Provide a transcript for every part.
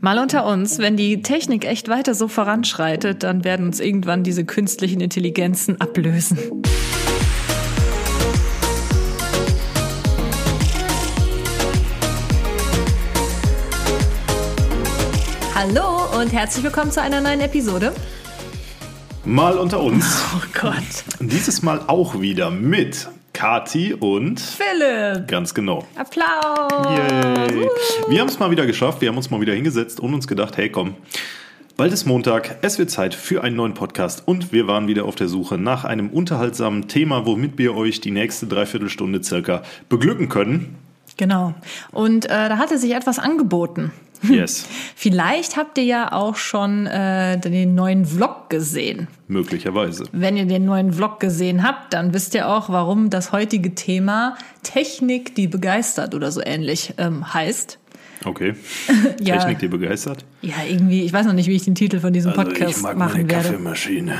Mal unter uns, wenn die Technik echt weiter so voranschreitet, dann werden uns irgendwann diese künstlichen Intelligenzen ablösen. Hallo und herzlich willkommen zu einer neuen Episode. Mal unter uns. Oh Gott. Dieses Mal auch wieder mit Kati und Philipp. ganz genau. Applaus. Yay. Wir haben es mal wieder geschafft. Wir haben uns mal wieder hingesetzt und uns gedacht, hey komm, bald ist Montag, es wird Zeit für einen neuen Podcast und wir waren wieder auf der Suche nach einem unterhaltsamen Thema, womit wir euch die nächste Dreiviertelstunde circa beglücken können. Genau. Und äh, da hatte sich etwas angeboten. Yes, Vielleicht habt ihr ja auch schon äh, den neuen Vlog gesehen. möglicherweise. Wenn ihr den neuen Vlog gesehen habt, dann wisst ihr auch, warum das heutige Thema Technik, die begeistert oder so ähnlich ähm, heißt. Okay. Ja. Technik, die begeistert. Ja, irgendwie, ich weiß noch nicht, wie ich den Titel von diesem Also Podcast ich mag meine machen werde. Kaffeemaschine.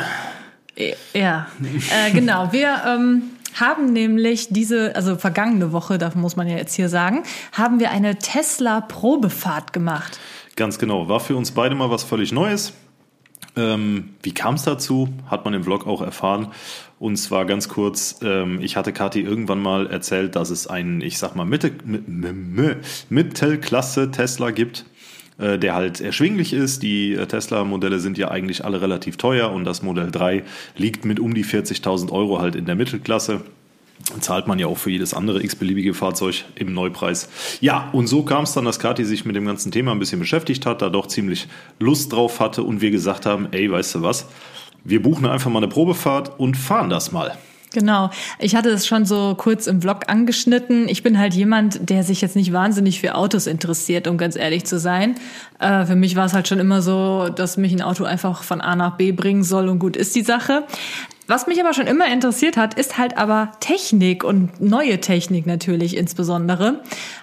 Ja, äh, genau. Wir ähm, haben nämlich diese, also vergangene Woche, da muss man ja jetzt hier sagen, haben wir eine Tesla-Probefahrt gemacht. Ganz genau. War für uns beide mal was völlig Neues. Ähm, wie kam es dazu? Hat man im Vlog auch erfahren. Und zwar ganz kurz, ähm, ich hatte Kathi irgendwann mal erzählt, dass es einen, ich sag mal, Mitte, Mittelklasse Tesla gibt, äh, der halt erschwinglich ist. Die äh, Tesla-Modelle sind ja eigentlich alle relativ teuer und das Modell 3 liegt mit um die 40.000 Euro halt in der Mittelklasse zahlt man ja auch für jedes andere x-beliebige Fahrzeug im Neupreis. Ja, und so kam es dann, dass Kathi sich mit dem ganzen Thema ein bisschen beschäftigt hat, da doch ziemlich Lust drauf hatte und wir gesagt haben, ey, weißt du was, wir buchen einfach mal eine Probefahrt und fahren das mal. Genau. Ich hatte es schon so kurz im Vlog angeschnitten. Ich bin halt jemand, der sich jetzt nicht wahnsinnig für Autos interessiert, um ganz ehrlich zu sein. Äh, für mich war es halt schon immer so, dass mich ein Auto einfach von A nach B bringen soll und gut ist die Sache. Was mich aber schon immer interessiert hat, ist halt aber Technik und neue Technik natürlich insbesondere.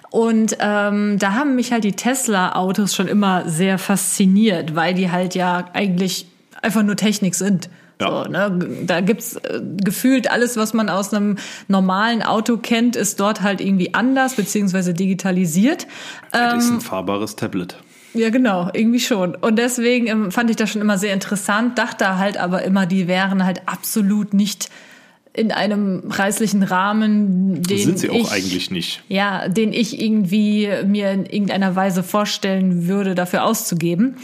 Und ähm, da haben mich halt die Tesla-Autos schon immer sehr fasziniert, weil die halt ja eigentlich einfach nur Technik sind. Ja. So, ne? Da gibt's äh, gefühlt alles, was man aus einem normalen Auto kennt, ist dort halt irgendwie anders beziehungsweise digitalisiert. Das ist Ähm, ein fahrbares Tablet. Ja, genau, irgendwie schon. Und deswegen ähm, fand ich das schon immer sehr interessant, dachte halt aber immer, die wären halt absolut nicht in einem preislichen Rahmen, den Sind sie auch ich, eigentlich nicht. ja, den ich irgendwie mir in irgendeiner Weise vorstellen würde, dafür auszugeben.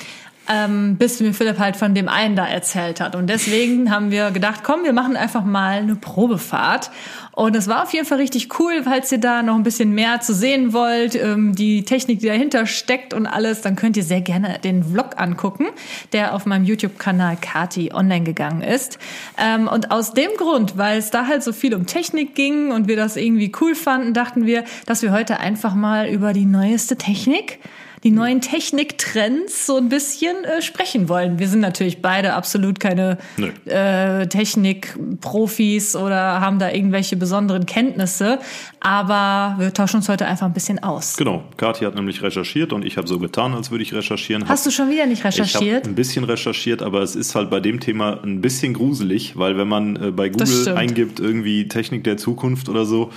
Ähm, bis mir Philipp halt von dem einen da erzählt hat. Und deswegen haben wir gedacht, komm, wir machen einfach mal eine Probefahrt. Und es war auf jeden Fall richtig cool, falls ihr da noch ein bisschen mehr zu sehen wollt, ähm, die Technik, die dahinter steckt und alles, dann könnt ihr sehr gerne den Vlog angucken, der auf meinem YouTube-Kanal Kati online gegangen ist. Ähm, und aus dem Grund, weil es da halt so viel um Technik ging und wir das irgendwie cool fanden, dachten wir, dass wir heute einfach mal über die neueste Technik die neuen Techniktrends so ein bisschen äh, sprechen wollen. Wir sind natürlich beide absolut keine Nö. äh, Technikprofis oder haben da irgendwelche besonderen Kenntnisse, aber wir tauschen uns heute einfach ein bisschen aus. Genau, Kathi hat nämlich recherchiert und ich habe so getan, als würde ich recherchieren. Hast du schon wieder nicht Ich habe recherchiert? ein bisschen recherchiert, aber es ist halt bei dem Thema ein bisschen gruselig, weil wenn man äh, bei Google eingibt, irgendwie Technik der Zukunft oder so,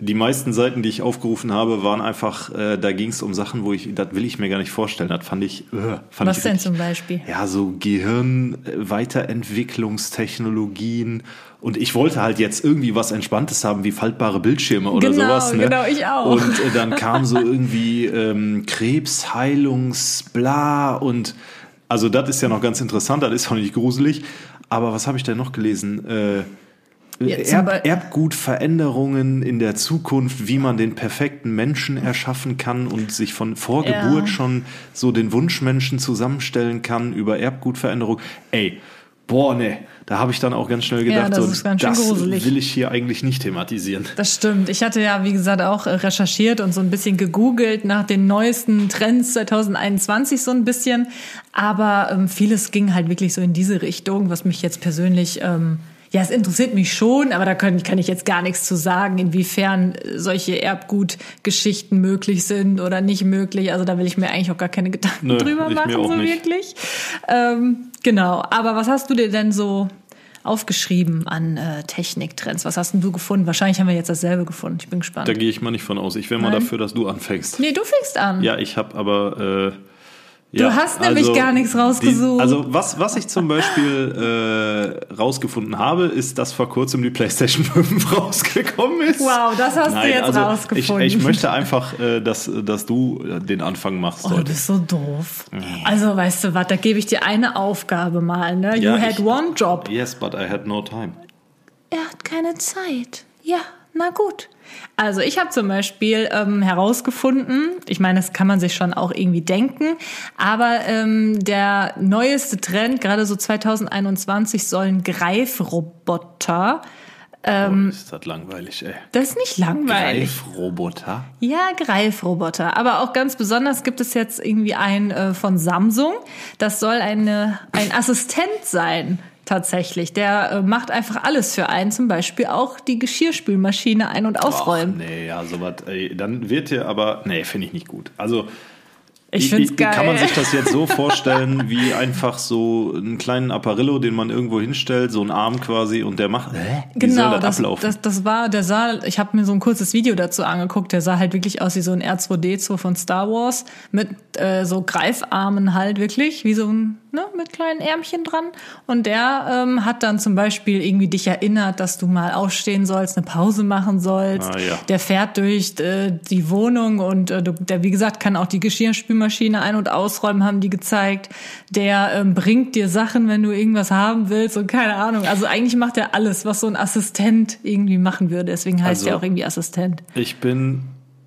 die meisten Seiten, die ich aufgerufen habe, waren einfach, äh, da ging es um Sachen, wo ich, das will ich mir gar nicht vorstellen. Das fand ich, äh, fand Was ich denn richtig- zum Beispiel? Ja, so Gehirn-Weiterentwicklungstechnologien. Und ich wollte halt jetzt irgendwie was Entspanntes haben, wie faltbare Bildschirme oder Genau, sowas. Ne? genau, ich auch. Und äh, dann kam so irgendwie ähm, Krebsheilungsbla und also das ist ja noch ganz interessant, das ist auch nicht gruselig. Aber was habe ich denn noch gelesen? Äh, Ja, zum Erb, Erbgutveränderungen in der Zukunft, wie man den perfekten Menschen erschaffen kann und sich von vor Ja. Geburt schon so den Wunschmenschen zusammenstellen kann über Erbgutveränderung. Ey, boah, ne, da habe ich dann auch ganz schnell Ja, gedacht, das so, das will ich hier eigentlich nicht thematisieren. Das stimmt. Ich hatte ja, wie gesagt, auch äh, recherchiert und so ein bisschen gegoogelt nach den neuesten Trends 2021 so ein bisschen. Aber ähm, vieles ging halt wirklich so in diese Richtung, was mich jetzt persönlich, ähm, ja, es interessiert mich schon, aber da kann, kann ich jetzt gar nichts zu sagen, inwiefern äh, solche Erbgutgeschichten möglich sind oder nicht möglich. Also da will ich mir eigentlich auch gar keine Gedanken Nö, drüber machen, so nicht. wirklich. Ähm, genau. Aber was hast du dir denn so aufgeschrieben an äh, Techniktrends? Was hast denn du gefunden? Wahrscheinlich haben wir jetzt dasselbe gefunden. Ich bin gespannt. Da gehe ich mal nicht von aus. Ich wäre mal dafür, dass du anfängst. Nee, du fängst an. Ja, ich habe aber, äh, Du Ja, hast nämlich also gar nichts die- rausgesucht. also was, was ich zum Beispiel äh, rausgefunden habe, ist, dass vor kurzem die PlayStation 5 rausgekommen ist. Wow, das hast du jetzt also rausgefunden. Ich, ich möchte einfach, äh, dass, dass du äh, den Anfang machst Oh, du heute. bist so doof. Also, weißt du was, da gebe ich dir eine Aufgabe mal, ne? You Ja, had ich- one job. Yes, but I had no time. Er hat keine Zeit. Ja, na gut. Also ich habe zum Beispiel ähm, herausgefunden, ich meine, das kann man sich schon auch irgendwie denken, aber ähm, der neueste Trend, gerade so 2021, sollen Greifroboter. Ähm, oh, ist das langweilig, ey. Das ist nicht langweilig. Greifroboter? Ja, Greifroboter. Aber auch ganz besonders gibt es jetzt irgendwie einen äh, von Samsung. Das soll eine, ein Assistent sein, tatsächlich. Der äh, macht einfach alles für einen, zum Beispiel auch die Geschirrspülmaschine ein- und ausräumen. Ach, nee, ja, sowas, dann wird dir aber, nee, finde ich nicht gut. Also, ich finde es geil. Kann man sich das jetzt so vorstellen, wie einfach so einen kleinen Apparillo, den man irgendwo hinstellt, so einen Arm quasi, und der macht, hä? Wie Genau, soll das, das, ablaufen? das, das war, der sah, ich habe mir so ein kurzes Video dazu angeguckt, der sah halt wirklich aus wie so ein R2D2 von Star Wars, mit äh, so Greifarmen halt wirklich, wie so ein, ne, mit kleinen Ärmchen dran. Und der ähm, hat dann zum Beispiel irgendwie dich erinnert, dass du mal aufstehen sollst, eine Pause machen sollst. Ah, ja. Der fährt durch äh, die Wohnung und äh, der, wie gesagt, kann auch die Geschirrspülmaschine ein- und ausräumen, haben die gezeigt. Der ähm, bringt dir Sachen, wenn du irgendwas haben willst und keine Ahnung. Also eigentlich macht er alles, was so ein Assistent irgendwie machen würde. Deswegen heißt Also- er auch irgendwie Assistent. Ich bin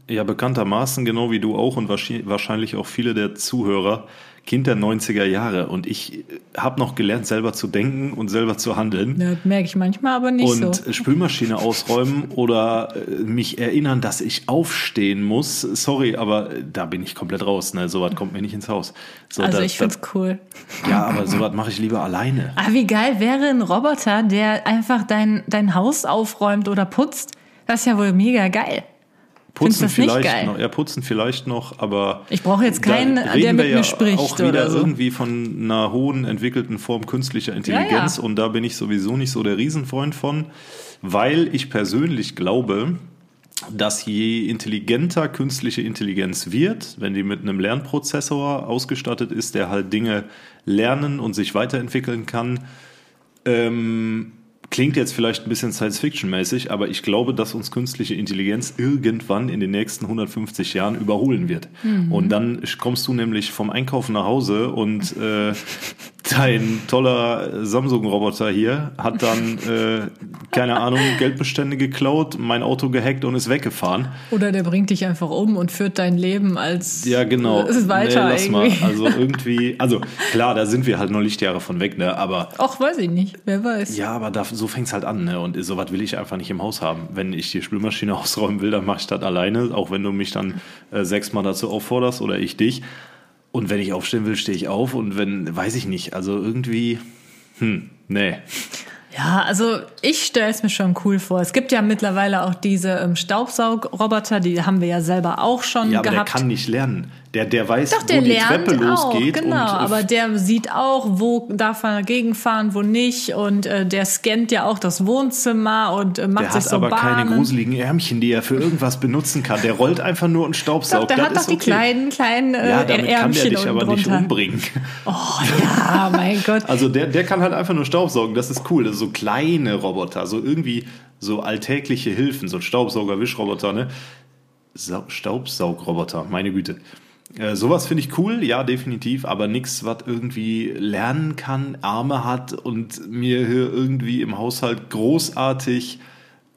ja bekanntermaßen, genau wie du auch und wahrscheinlich auch viele der Zuhörer, Kind der 90er Jahre. Und ich habe noch gelernt, selber zu denken und selber zu handeln. Ja, das merke ich manchmal, aber nicht und so. Spülmaschine ausräumen oder äh, mich erinnern, dass ich aufstehen muss. Sorry, aber äh, da bin ich komplett raus. Ne? Sowas kommt mir nicht ins Haus. So, Also da- ich find's cool. da- Ja, aber sowas mache ich lieber alleine. Ah, wie geil wäre ein Roboter, der einfach dein, dein Haus aufräumt oder putzt? Das ist ja wohl mega geil. Putzen vielleicht noch, ja, putzen vielleicht noch, aber Ich brauche jetzt keinen, der mit wir mir ja spricht auch wieder so. irgendwie von einer hohen entwickelten Form künstlicher Intelligenz Ja, ja. und da bin ich sowieso nicht so der Riesenfreund von, weil ich persönlich glaube, dass je intelligenter künstliche Intelligenz wird, wenn die mit einem Lernprozessor ausgestattet ist, der halt Dinge lernen und sich weiterentwickeln kann, ähm, klingt jetzt vielleicht ein bisschen Science-Fiction-mäßig, aber ich glaube, dass uns künstliche Intelligenz irgendwann in den nächsten 150 Jahren überholen wird. Und dann kommst du nämlich vom Einkaufen nach Hause und äh, dein toller Samsung-Roboter hier hat dann, äh, keine Ahnung, Geldbestände geklaut, mein Auto gehackt und ist weggefahren. Oder der bringt dich einfach um und führt dein Leben als Ja, genau. ist weiter nee, lass mal. irgendwie. Also irgendwie, also klar, da sind wir halt noch Lichtjahre von weg, ne? Aber Ach, weiß ich nicht. Wer weiß. Ja, aber da, so fängt's halt an, ne? Und sowas will ich einfach nicht im Haus haben. Wenn ich die Spülmaschine ausräumen will, dann mache ich das alleine, auch wenn du mich dann äh, sechsmal dazu aufforderst oder ich dich. Und wenn ich aufstehen will, stehe ich auf. Und wenn, weiß ich nicht, also irgendwie, hm, nee. Ja, also ich stelle es mir schon cool vor. Es gibt ja mittlerweile auch diese ähm, Staubsaugroboter, die haben wir ja selber auch schon Ja, aber gehabt. der kann nicht lernen. Der, der weiß, Doch, der wo die Treppe auch, losgeht. genau. und, äh, aber der sieht auch, wo darf er gegenfahren, wo nicht. Und äh, der scannt ja auch das Wohnzimmer und äh, macht der sich hat so aber Bahnen. keine gruseligen Ärmchen, die er für irgendwas benutzen kann. Der rollt einfach nur und Doch, staubsaugt. der das hat doch ist die okay. kleinen, kleinen äh, Ja, damit kann der Ärmchen dich aber unten nicht drunter. umbringen. Oh ja, mein Gott. Also der, der kann halt einfach nur Staubsaugen, das ist cool. Das sind so kleine Roboter, so irgendwie so alltägliche Hilfen, so ein Staubsauger, Wischroboter, ne? Sau Staubsaugroboter, meine Güte. Äh, sowas finde ich cool, ja, definitiv, aber nichts, was irgendwie lernen kann, Arme hat und mir hier irgendwie im Haushalt großartig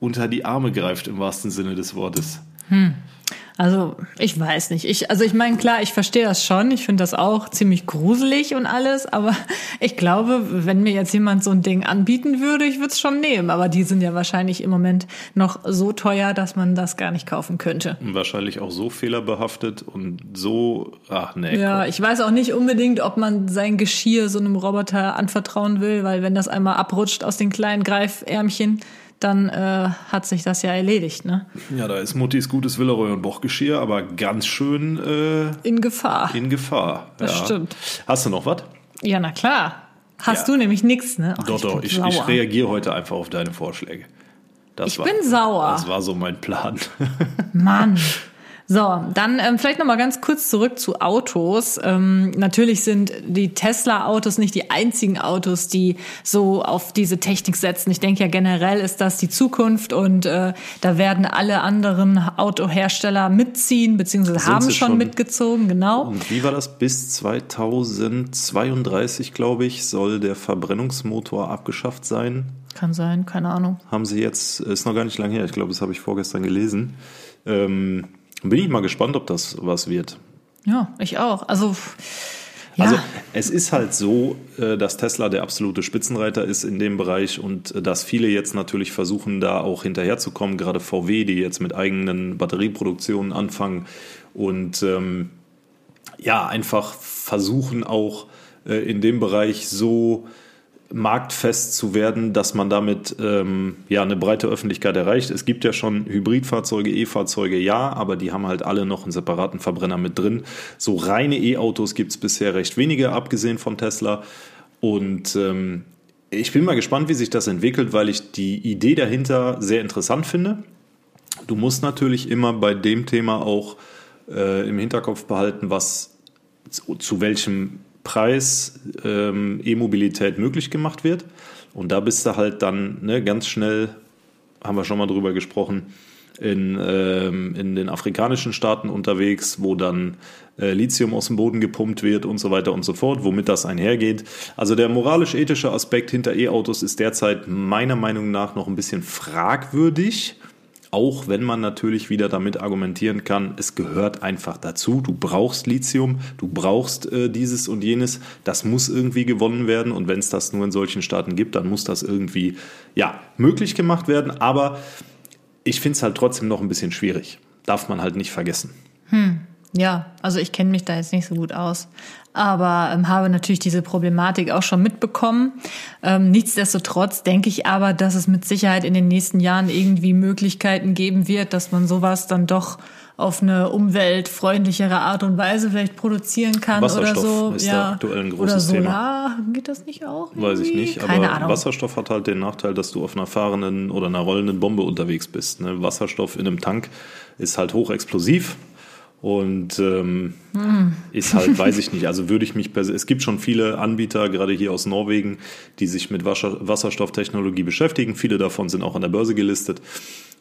unter die Arme greift, im wahrsten Sinne des Wortes. Also, ich weiß nicht. Ich, also, ich meine, klar, ich verstehe das schon. Ich finde das auch ziemlich gruselig und alles. Aber ich glaube, wenn mir jetzt jemand so ein Ding anbieten würde, ich würde es schon nehmen. Aber die sind ja wahrscheinlich im Moment noch so teuer, dass man das gar nicht kaufen könnte. Und wahrscheinlich auch so fehlerbehaftet und so, ach nee. Ja, komm. ich weiß auch nicht unbedingt, ob man sein Geschirr so einem Roboter anvertrauen will, weil wenn das einmal abrutscht aus den kleinen Greifärmchen, dann äh, hat sich das ja erledigt, ne? Ja, da ist Muttis gutes Villeroy und Boch Geschirr, aber ganz schön äh, In Gefahr. in Gefahr. Das ja. stimmt. Hast du noch was? Ja, na klar. Hast Ja. du nämlich nichts, ne? Ach, Doch, doch, bin ich, ich reagiere heute einfach auf deine Vorschläge. Das Ich bin sauer. Das war so mein Plan. Mann. So, dann ähm, vielleicht noch mal ganz kurz zurück zu Autos. Ähm, natürlich sind die Tesla-Autos nicht die einzigen Autos, die so auf diese Technik setzen. Ich denke ja generell ist das die Zukunft und äh, da werden alle anderen Autohersteller mitziehen beziehungsweise Sind haben schon, schon. mitgezogen. Genau. Und wie war das? Bis 2032, glaube ich, soll der Verbrennungsmotor abgeschafft sein. Kann sein, keine Ahnung. Haben sie jetzt, ist noch gar nicht lange her, ich glaube, das habe ich vorgestern gelesen. Ähm, bin ich mal gespannt, ob das was wird. Ja, ich auch. Also ja, Also es ist halt so, äh, dass Tesla der absolute Spitzenreiter ist in dem Bereich und äh, dass viele jetzt natürlich versuchen, da auch hinterherzukommen, gerade VW, die jetzt mit eigenen Batterieproduktionen anfangen und ähm, ja, einfach versuchen auch äh, in dem Bereich so marktfest zu werden, dass man damit ähm, ja eine breite Öffentlichkeit erreicht. Es gibt ja schon Hybridfahrzeuge, E-Fahrzeuge, ja, aber die haben halt alle noch einen separaten Verbrenner mit drin. So reine E-Autos gibt es bisher recht wenige, abgesehen von Tesla. Und ähm, ich bin mal gespannt, wie sich das entwickelt, weil ich die Idee dahinter sehr interessant finde. Du musst natürlich immer bei dem Thema auch äh, im Hinterkopf behalten, was zu, zu welchem Preis ähm, E-Mobilität möglich gemacht wird. Und da bist du halt dann ne, ganz schnell, haben wir schon mal drüber gesprochen, in, ähm, in den afrikanischen Staaten unterwegs, wo dann äh, Lithium aus dem Boden gepumpt wird und so weiter und so fort, womit das einhergeht. Also der moralisch-ethische Aspekt hinter E-Autos ist derzeit meiner Meinung nach noch ein bisschen fragwürdig. Auch wenn man natürlich wieder damit argumentieren kann, es gehört einfach dazu. Du brauchst Lithium, du brauchst äh, dieses und jenes. Das muss irgendwie gewonnen werden. Und wenn es das nur in solchen Staaten gibt, dann muss das irgendwie ja, möglich gemacht werden. Aber ich finde es halt trotzdem noch ein bisschen schwierig. Darf man halt nicht vergessen. Ja, also ich kenne mich da jetzt nicht so gut aus, aber ähm, habe natürlich diese Problematik auch schon mitbekommen. Ähm, nichtsdestotrotz denke ich aber, dass es mit Sicherheit in den nächsten Jahren irgendwie Möglichkeiten geben wird, dass man sowas dann doch auf eine umweltfreundlichere Art und Weise vielleicht produzieren kann oder Wasserstoff so. ist ja. aktuell ein oder großes Thema. Solar, geht das nicht auch? Weiß ich irgendwie? nicht, Keine aber Ahnung. Wasserstoff hat halt den Nachteil, dass du auf einer fahrenden oder einer rollenden Bombe unterwegs bist. Ne? Wasserstoff in einem Tank ist halt hochexplosiv und ähm, ist halt, weiß ich nicht, also würde ich mich, es gibt schon viele Anbieter, gerade hier aus Norwegen, die sich mit Wasser, Wasserstofftechnologie beschäftigen. Viele davon sind auch an der Börse gelistet.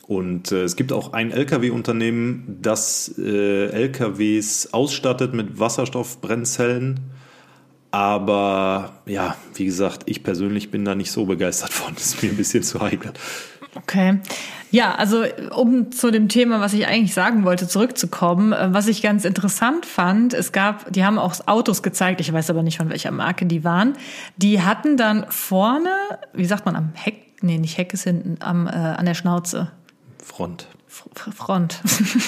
Und äh, es gibt auch ein Lkw-Unternehmen, das äh, Lkws ausstattet mit Wasserstoffbrennzellen. Aber ja, wie gesagt, ich persönlich bin da nicht so begeistert von. Das ist mir ein bisschen zu heikel. Okay. Ja, also um zu dem Thema, was ich eigentlich sagen wollte, zurückzukommen, äh, was ich ganz interessant fand, es gab, die haben auch Autos gezeigt, ich weiß aber nicht von welcher Marke die waren, die hatten dann vorne, wie sagt man, am Heck, nee, nicht Heck ist hinten, am, äh, an der Schnauze. Front. Front.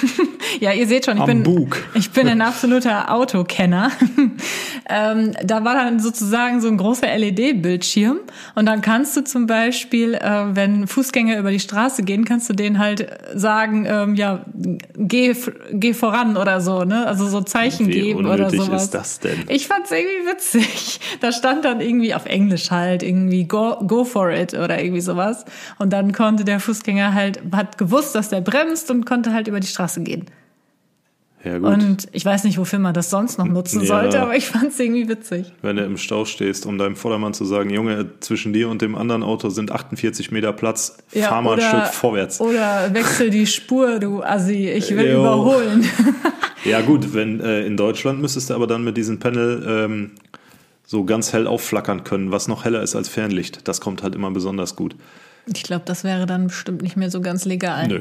ja, ihr seht schon, ich Am bin, Bug. ich bin ein absoluter Autokenner. ähm, da war dann sozusagen so ein großer LED-Bildschirm und dann kannst du zum Beispiel, äh, wenn Fußgänger über die Straße gehen, kannst du denen halt sagen, ähm, ja, geh, geh voran oder so, ne? Also so Zeichen Wie geben oder sowas. ist das denn? Ich fand's irgendwie witzig. Da stand dann irgendwie auf Englisch halt irgendwie go, go for it oder irgendwie sowas. Und dann konnte der Fußgänger halt, hat gewusst, dass der bremst und konnte halt über die Straße gehen. Ja gut. Und ich weiß nicht, wofür man das sonst noch nutzen Ja. sollte, aber ich fand's irgendwie witzig. Wenn du im Stau stehst, um deinem Vordermann zu sagen, Junge, zwischen dir und dem anderen Auto sind 48 Meter Platz, fahr mal ein Stück vorwärts. Oder wechsel die Spur, du Assi, ich will Jo. überholen. Ja gut, wenn äh, in Deutschland müsstest du aber dann mit diesem Panel ähm, so ganz hell aufflackern können, was noch heller ist als Fernlicht. Das kommt halt immer besonders gut. Ich glaube, das wäre dann bestimmt nicht mehr so ganz legal. Nö.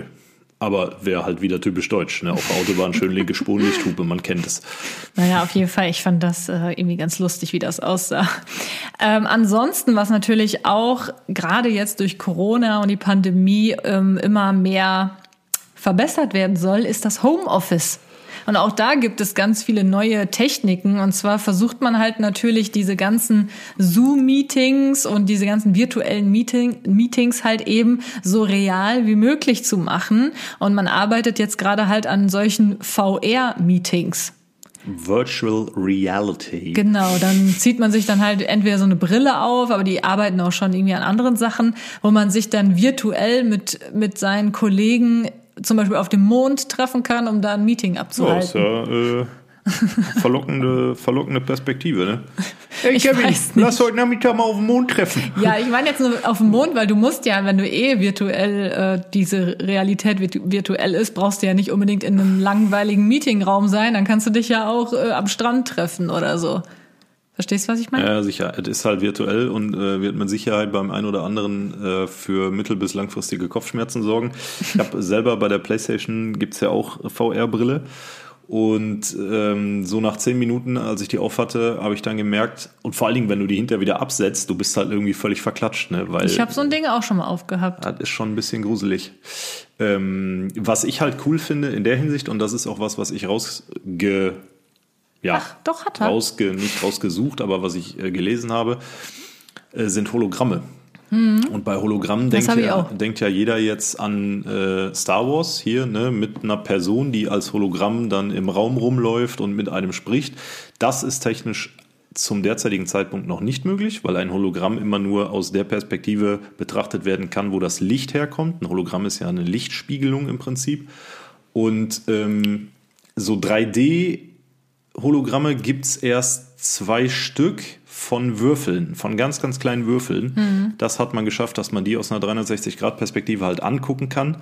Aber wäre halt wieder typisch deutsch. Ne? Auf der Autobahn schön linke Spurenlichthupe, man kennt es. Naja, auf jeden Fall. Ich fand das äh, irgendwie ganz lustig, wie das aussah. Ähm, ansonsten, was natürlich auch gerade jetzt durch Corona und die Pandemie ähm, immer mehr verbessert werden soll, ist das Homeoffice. Und auch da gibt es ganz viele neue Techniken. Und zwar versucht man halt natürlich diese ganzen Zoom-Meetings und diese ganzen virtuellen Meeting Meetings halt eben so real wie möglich zu machen. Und man arbeitet jetzt gerade halt an solchen VR-Meetings. Virtual Reality. Genau, dann zieht man sich dann halt entweder so eine Brille auf, aber die arbeiten auch schon irgendwie an anderen Sachen, wo man sich dann virtuell mit, mit seinen Kollegen zum Beispiel auf dem Mond treffen kann, um da ein Meeting abzuhalten. Ist ja äh, verlockende, verlockende Perspektive, ne? Hey, ich Kevin, weiß nicht. lass heute Nachmittag mal auf dem Mond treffen. Ja, ich meine jetzt nur auf dem Mond, weil du musst ja, wenn du eh virtuell äh, diese Realität virtuell ist, brauchst du ja nicht unbedingt in einem langweiligen Meetingraum sein. Dann kannst du dich ja auch äh, am Strand treffen oder so. Verstehst du, was ich meine? Ja, sicher. Es ist halt virtuell und äh, wird mit Sicherheit beim einen oder anderen äh, für mittel- bis langfristige Kopfschmerzen sorgen. Ich habe selber bei der PlayStation gibt's ja auch VR-Brille. Und ähm, so nach zehn Minuten, als ich die aufhatte, habe ich dann gemerkt, und vor allen Dingen, wenn du die hinterher wieder absetzt, du bist halt irgendwie völlig verklatscht. Ne? Weil, ich habe so ein Ding auch schon mal aufgehabt. Das ist schon ein bisschen gruselig. Ähm, was ich halt cool finde in der Hinsicht, und das ist auch was, was ich rausge ja, Ach, doch hat er. Rausge, nicht rausgesucht, aber was ich äh, gelesen habe, äh, sind Hologramme. Mhm. Und bei Hologrammen denkt ja, denkt ja jeder jetzt an äh, Star Wars hier, ne, mit einer Person, die als Hologramm dann im Raum rumläuft und mit einem spricht. Das ist technisch zum derzeitigen Zeitpunkt noch nicht möglich, weil ein Hologramm immer nur aus der Perspektive betrachtet werden kann, wo das Licht herkommt. Ein Hologramm ist ja eine Lichtspiegelung im Prinzip. Und ähm, so 3D Hologramme gibt es erst zwei Stück von Würfeln, von ganz, ganz kleinen Würfeln. Mhm. Das hat man geschafft, dass man die aus einer 360-Grad-Perspektive halt angucken kann.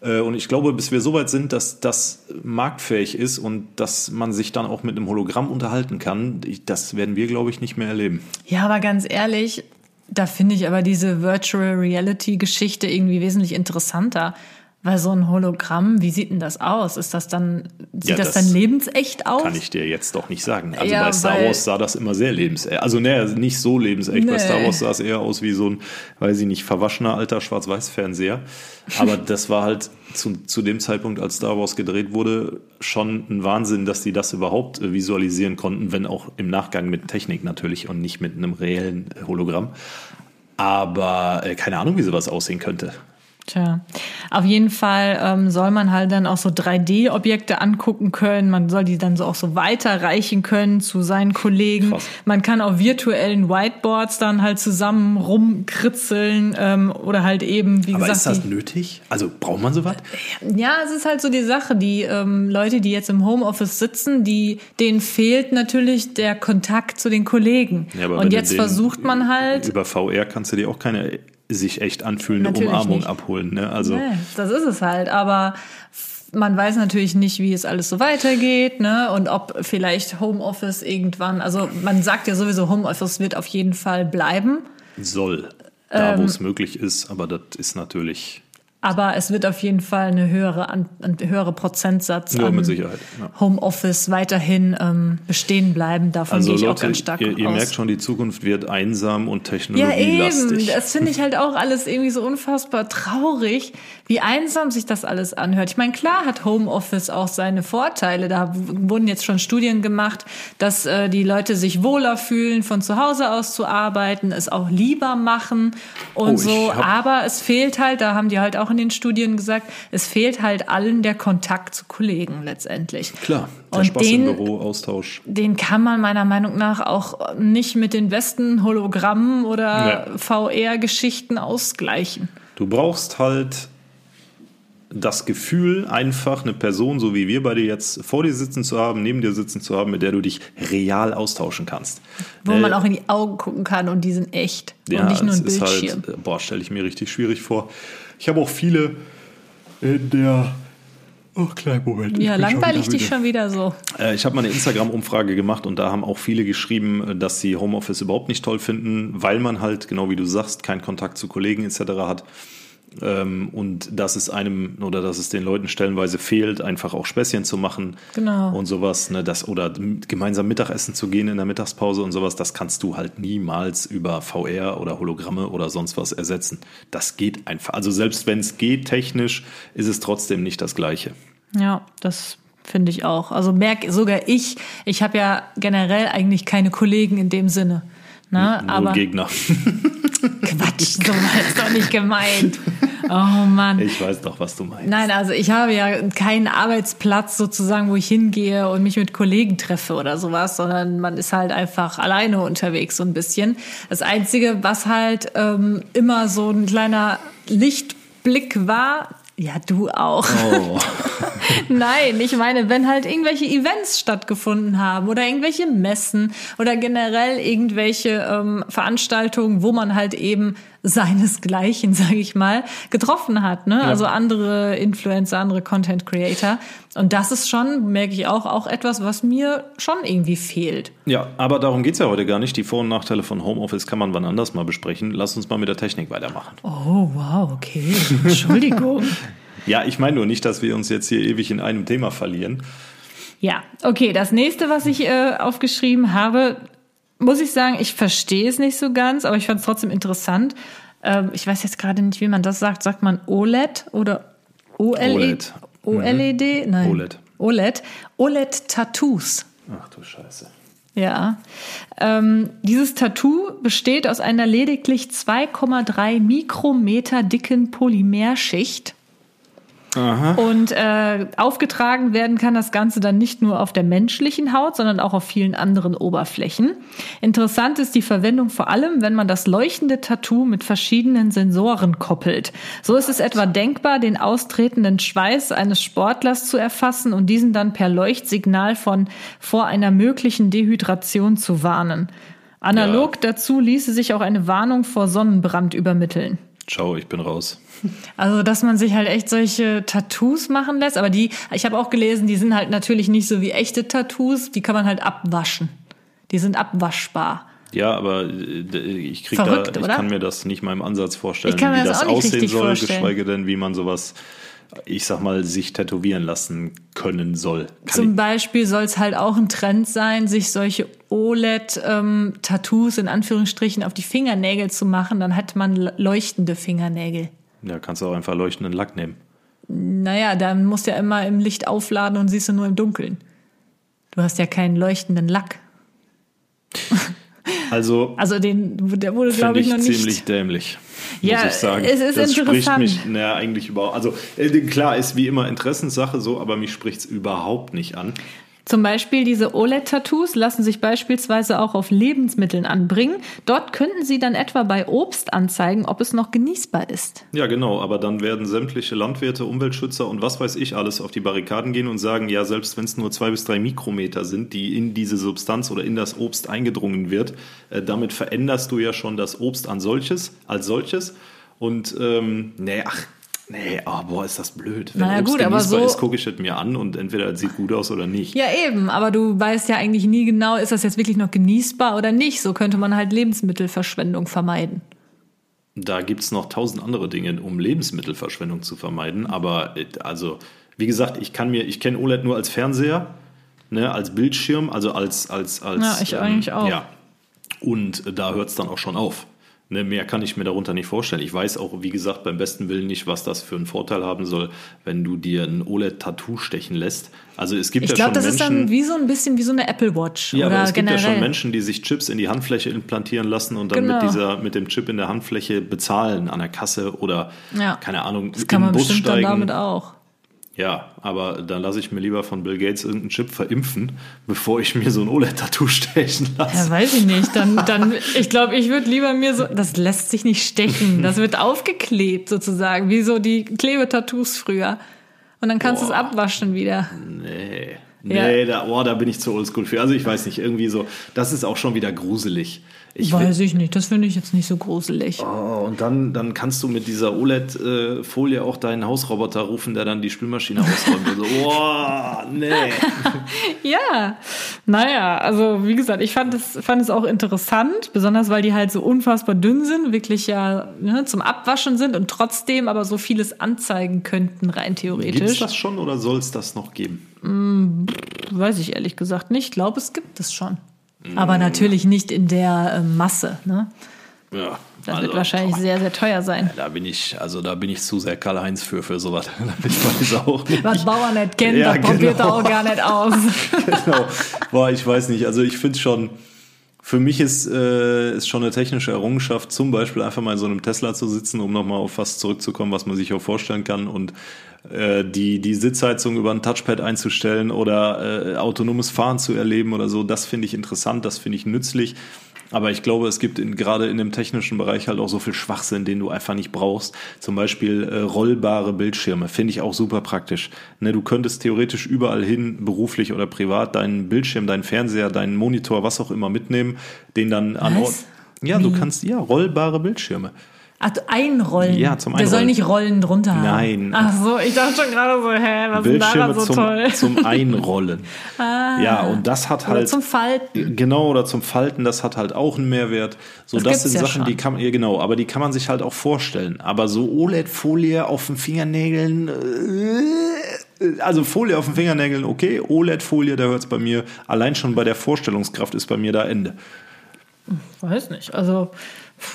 Äh, und ich glaube, bis wir so weit sind, dass das marktfähig ist und dass man sich dann auch mit einem Hologramm unterhalten kann, das werden wir, glaube ich, nicht mehr erleben. Ja, aber ganz ehrlich, da finde ich aber diese Virtual Reality Geschichte irgendwie wesentlich interessanter. Weil so ein Hologramm, wie sieht denn das aus? Ist das dann, sieht ja, das, das, dann lebensecht aus? Kann ich dir jetzt doch nicht sagen. Also ja, bei Star Wars sah das immer sehr lebensecht. Also ne, nicht so lebensecht. Nee. Bei Star Wars sah es eher aus wie so ein, weiß ich nicht, verwaschener alter Schwarz-Weiß-Fernseher. Aber das war halt zu, zu dem Zeitpunkt, als Star Wars gedreht wurde, schon ein Wahnsinn, dass die das überhaupt äh, visualisieren konnten, wenn auch im Nachgang mit Technik natürlich und nicht mit einem reellen Hologramm. Aber äh, keine Ahnung, wie sowas aussehen könnte. Tja, auf jeden Fall ähm, soll man halt dann auch so 3D-Objekte angucken können. Man soll die dann so auch so weiterreichen können zu seinen Kollegen. Krass. Man kann auf virtuellen Whiteboards dann halt zusammen rumkritzeln ähm, oder halt eben, wie Aber gesagt. Aber ist das nötig? Also braucht man sowas? Ja, es ist halt so die Sache. Die ähm, Leute, die jetzt im Homeoffice sitzen, die denen fehlt natürlich der Kontakt zu den Kollegen. Ja, Und jetzt versucht man halt. Über VR kannst du dir auch keine sich echt anfühlende natürlich Umarmung nicht. abholen. Ne? Also nee, das ist es halt. Aber man weiß natürlich nicht, wie es alles so weitergeht, ne? Und ob vielleicht Homeoffice irgendwann, also man sagt ja sowieso, Homeoffice wird auf jeden Fall bleiben. Soll. Da, ähm, wo es möglich ist, aber das ist natürlich aber es wird auf jeden Fall eine höhere, ein höhere Prozentsatz ja, an ja. Homeoffice weiterhin ähm, bestehen bleiben. Davon also gehe ich Leute, auch ganz stark ihr, ihr aus. merkt schon, die Zukunft wird einsam und technologielastig. Ja, eben. Das finde ich halt auch alles irgendwie so unfassbar traurig, wie einsam sich das alles anhört. Ich meine, klar hat Homeoffice auch seine Vorteile. Da wurden jetzt schon Studien gemacht, dass äh, die Leute sich wohler fühlen, von zu Hause aus zu arbeiten, es auch lieber machen und oh, so. Aber es fehlt halt, da haben die halt auch in den Studien gesagt, es fehlt halt allen der Kontakt zu Kollegen letztendlich. Klar, der und Spaß den, im Büro, Austausch. Den kann man meiner Meinung nach auch nicht mit den besten Hologrammen oder nee. VR-Geschichten ausgleichen. Du brauchst halt das Gefühl, einfach eine Person, so wie wir bei dir jetzt vor dir sitzen zu haben, neben dir sitzen zu haben, mit der du dich real austauschen kannst. Wo äh, man auch in die Augen gucken kann und die sind echt ja, und nicht nur ein Bildschirm. Halt, boah, stelle ich mir richtig schwierig vor. Ich habe auch viele in der Oh, kleinen Moment. Ja, langweile ich dich schon wieder so. Äh, ich habe mal eine Instagram-Umfrage gemacht und da haben auch viele geschrieben, dass sie Homeoffice überhaupt nicht toll finden, weil man halt, genau wie du sagst, keinen Kontakt zu Kollegen etc. hat. Ähm, und dass es einem oder dass es den Leuten stellenweise fehlt, einfach auch Späßchen zu machen genau. und sowas, ne, das, oder gemeinsam Mittagessen zu gehen in der Mittagspause und sowas, das kannst du halt niemals über VR oder Hologramme oder sonst was ersetzen. Das geht einfach. Also selbst wenn es geht technisch, ist es trotzdem nicht das Gleiche. Ja, das finde ich auch. Also merke sogar ich, ich habe ja generell eigentlich keine Kollegen in dem Sinne. Ne? Nur aber Gegner. Quatsch, so war doch nicht gemeint. Oh Mann. Ich weiß doch, was du meinst. Nein, also ich habe ja keinen Arbeitsplatz sozusagen, wo ich hingehe und mich mit Kollegen treffe oder sowas, sondern man ist halt einfach alleine unterwegs so ein bisschen. Das Einzige, was halt ähm, immer so ein kleiner Lichtblick war, Ja, du auch. Oh. Nein, ich meine, wenn halt irgendwelche Events stattgefunden haben oder irgendwelche Messen oder generell irgendwelche ähm, Veranstaltungen, wo man halt eben seinesgleichen, sage ich mal, getroffen hat. Ne? Ja. Also andere Influencer, andere Content Creator. Und das ist schon, merke ich auch, auch etwas, was mir schon irgendwie fehlt. Ja, aber darum geht's ja heute gar nicht. Die Vor- und Nachteile von Homeoffice kann man wann anders mal besprechen. Lass uns mal mit der Technik weitermachen. Oh, wow, okay. Entschuldigung. ja, ich meine nur nicht, dass wir uns jetzt hier ewig in einem Thema verlieren. Ja, okay. Das nächste, was ich äh, aufgeschrieben habe, muss ich sagen, ich verstehe es nicht so ganz, aber ich fand es trotzdem interessant. Ähm, ich weiß jetzt gerade nicht, wie man das sagt. Sagt man OLED oder OLED? OLED? E mhm. Nein. OLED. OLED. OLED-Tattoos. Ach du Scheiße. Ja. Ähm, dieses Tattoo besteht aus einer lediglich 2,3 Mikrometer dicken Polymerschicht. Aha. Und äh, aufgetragen werden kann das Ganze dann nicht nur auf der menschlichen Haut, sondern auch auf vielen anderen Oberflächen. Interessant ist die Verwendung vor allem, wenn man das leuchtende Tattoo mit verschiedenen Sensoren koppelt. So ist es etwa denkbar, den austretenden Schweiß eines Sportlers zu erfassen und diesen dann per Leuchtsignal von vor einer möglichen Dehydration zu warnen. Analog ja. dazu ließe sich auch eine Warnung vor Sonnenbrand übermitteln. Ciao, ich bin raus. Also, dass man sich halt echt solche Tattoos machen lässt, aber die, ich habe auch gelesen, die sind halt natürlich nicht so wie echte Tattoos, die kann man halt abwaschen. Die sind abwaschbar. Ja, aber äh, ich krieg Verrückt, da, ich oder? kann mir das nicht mal im Ansatz vorstellen, wie das, das aussehen soll, vorstellen. geschweige denn, wie man sowas ich sag mal, sich tätowieren lassen können soll. Kann Zum Beispiel soll es halt auch ein Trend sein, sich solche OLED-Tattoos ähm, in Anführungsstrichen auf die Fingernägel zu machen. Dann hat man leuchtende Fingernägel. Ja, kannst du auch einfach leuchtenden Lack nehmen. Naja, dann musst du ja immer im Licht aufladen und siehst du nur im Dunkeln. Du hast ja keinen leuchtenden Lack. Also, also den, der wurde, glaube ich, noch nicht. ziemlich dämlich. Ja, muss ich sagen. es ist das interessant. spricht mich naja, eigentlich überhaupt. Also äh, klar ist wie immer Interessenssache so, aber mich spricht es überhaupt nicht an. Zum Beispiel diese OLED-Tattoos lassen sich beispielsweise auch auf Lebensmitteln anbringen. Dort könnten Sie dann etwa bei Obst anzeigen, ob es noch genießbar ist. Ja, genau. Aber dann werden sämtliche Landwirte, Umweltschützer und was weiß ich alles auf die Barrikaden gehen und sagen, ja, selbst wenn es nur zwei bis drei Mikrometer sind, die in diese Substanz oder in das Obst eingedrungen wird, äh, damit veränderst du ja schon das Obst an solches, als solches. Und ähm, nee, ach, Nee, oh, boah, ist das blöd. Wenn naja, Obst gut, aber so ist, gucke ich es mir an und entweder es sieht gut aus oder nicht. Ja, eben, aber du weißt ja eigentlich nie genau, ist das jetzt wirklich noch genießbar oder nicht. So könnte man halt Lebensmittelverschwendung vermeiden. Da gibt es noch tausend andere Dinge, um Lebensmittelverschwendung zu vermeiden. Aber äh, also, wie gesagt, ich kann mir, ich kenne OLED nur als Fernseher, ne, als Bildschirm, also als, als, als. Ja, ich ähm, eigentlich auch. Ja. Und da hört es dann auch schon auf. Ne, mehr kann ich mir darunter nicht vorstellen. Ich weiß auch, wie gesagt, beim besten Willen nicht, was das für einen Vorteil haben soll, wenn du dir ein OLED-Tattoo stechen lässt. Also es gibt ich ja glaub, schon Menschen. Ich glaube, das ist dann wie so ein bisschen wie so eine Apple Watch. Ja, oder aber es generell. gibt ja schon Menschen, die sich Chips in die Handfläche implantieren lassen und dann genau. mit dieser mit dem Chip in der Handfläche bezahlen an der Kasse oder ja. keine Ahnung das kann man Bus bestimmt steigen. Dann damit auch. Ja, aber dann lasse ich mir lieber von Bill Gates irgendeinen Chip verimpfen, bevor ich mir so ein OLED-Tattoo stechen lasse. Ja, weiß ich nicht. Dann, dann, ich glaube, ich würde lieber mir so, das lässt sich nicht stechen. Das wird aufgeklebt sozusagen, wie so die Klebetattoos früher. Und dann kannst du es abwaschen wieder. Nee. Nee, ja. da, oh, da bin ich zu oldschool für. Also ich weiß nicht, irgendwie so, das ist auch schon wieder gruselig. Ich Weiß ich nicht, das finde ich jetzt nicht so gruselig. Oh, und dann, dann kannst du mit dieser OLED-Folie auch deinen Hausroboter rufen, der dann die Spülmaschine ausräumt. so, oh, nee. ja, naja, also wie gesagt, ich fand es, fand es auch interessant, besonders weil die halt so unfassbar dünn sind, wirklich ja ne, zum Abwaschen sind und trotzdem aber so vieles anzeigen könnten, rein theoretisch. Gibt es das schon oder soll es das noch geben? Hm, weiß ich ehrlich gesagt nicht. Ich glaube, es gibt es schon. Aber natürlich nicht in der äh, Masse. Ne? Ja. Das also, wird wahrscheinlich sehr, sehr teuer sein. Da bin ich, also da bin ich zu sehr Karl-Heinz für, für sowas. ich weiß auch nicht. Was Bauer nicht kennt, ja, das probiert genau. er auch gar nicht aus. genau. Boah, ich weiß nicht. Also ich finde schon, für mich ist, äh, ist schon eine technische Errungenschaft, zum Beispiel einfach mal in so einem Tesla zu sitzen, um nochmal auf was zurückzukommen, was man sich auch vorstellen kann und äh, die, die Sitzheizung über ein Touchpad einzustellen oder äh, autonomes Fahren zu erleben oder so. Das finde ich interessant, das finde ich nützlich. Aber ich glaube, es gibt in, gerade in dem technischen Bereich halt auch so viel Schwachsinn, den du einfach nicht brauchst. Zum Beispiel äh, rollbare Bildschirme, finde ich auch super praktisch. Ne, du könntest theoretisch überall hin, beruflich oder privat, deinen Bildschirm, deinen Fernseher, deinen Monitor, was auch immer mitnehmen, den dann an Ort. Ja, Wie? du kannst, ja, rollbare Bildschirme. Ach, einrollen. Ja, zum Einrollen. Der soll nicht rollen drunter haben. Nein. Ach so, ich dachte schon gerade so, hä, was ist daran so zum, toll? Zum Einrollen. ah, ja, und das hat halt. Oder zum Falten. Genau, oder zum Falten, das hat halt auch einen Mehrwert. So, das, das sind ja Sachen, schon. die kann man, ja genau, aber die kann man sich halt auch vorstellen. Aber so OLED-Folie auf den Fingernägeln, äh, also Folie auf den Fingernägeln, okay, OLED-Folie, da hört es bei mir, allein schon bei der Vorstellungskraft ist bei mir da Ende. Weiß nicht, also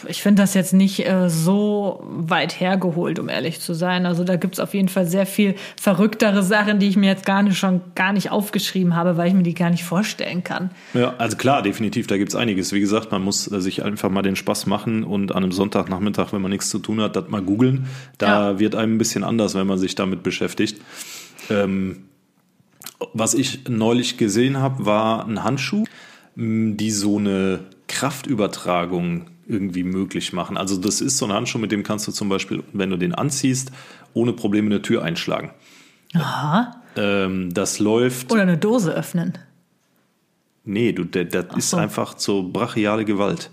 ich finde das jetzt nicht äh, so weit hergeholt, um ehrlich zu sein. Also da gibt's auf jeden Fall sehr viel verrücktere Sachen, die ich mir jetzt gar nicht schon gar nicht aufgeschrieben habe, weil ich mir die gar nicht vorstellen kann. Ja, also klar, definitiv, da gibt's einiges. Wie gesagt, man muss äh, sich einfach mal den Spaß machen und an einem Sonntagnachmittag, wenn man nichts zu tun hat, das mal googeln. Da ja. wird einem ein bisschen anders, wenn man sich damit beschäftigt. Ähm, was ich neulich gesehen habe, war ein Handschuh, die so eine Kraftübertragung irgendwie möglich machen. Also das ist so ein Handschuh, mit dem kannst du zum Beispiel, wenn du den anziehst, ohne Probleme eine Tür einschlagen. Aha. Ähm, das läuft. Oder eine Dose öffnen. Nee, du, der, das ist so. einfach so brachiale Gewalt.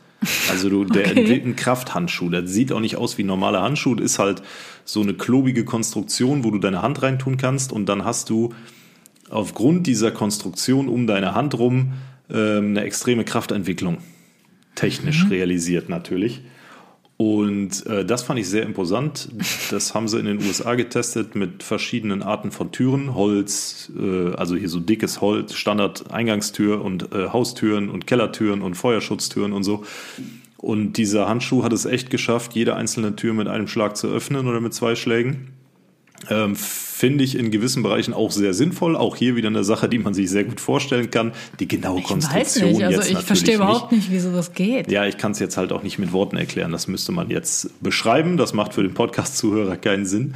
Also du, der okay. entwickelt einen Krafthandschuh. Der sieht auch nicht aus wie ein normaler Handschuh. Das ist halt so eine klobige Konstruktion, wo du deine Hand reintun kannst und dann hast du aufgrund dieser Konstruktion um deine Hand rum ähm, eine extreme Kraftentwicklung technisch mhm. realisiert natürlich. Und äh, das fand ich sehr imposant. Das haben sie in den USA getestet mit verschiedenen Arten von Türen, Holz, äh, also hier so dickes Holz, Standard-Eingangstür und äh, Haustüren und Kellertüren und Feuerschutztüren und so. Und dieser Handschuh hat es echt geschafft, jede einzelne Tür mit einem Schlag zu öffnen oder mit zwei Schlägen. Ähm, Finde ich in gewissen Bereichen auch sehr sinnvoll. Auch hier wieder eine Sache, die man sich sehr gut vorstellen kann. Die genaue ich Konstruktion weiß nicht. Also ich verstehe überhaupt nicht, wieso das geht. Ja, ich kann es jetzt halt auch nicht mit Worten erklären. Das müsste man jetzt beschreiben. Das macht für den Podcast-Zuhörer keinen Sinn.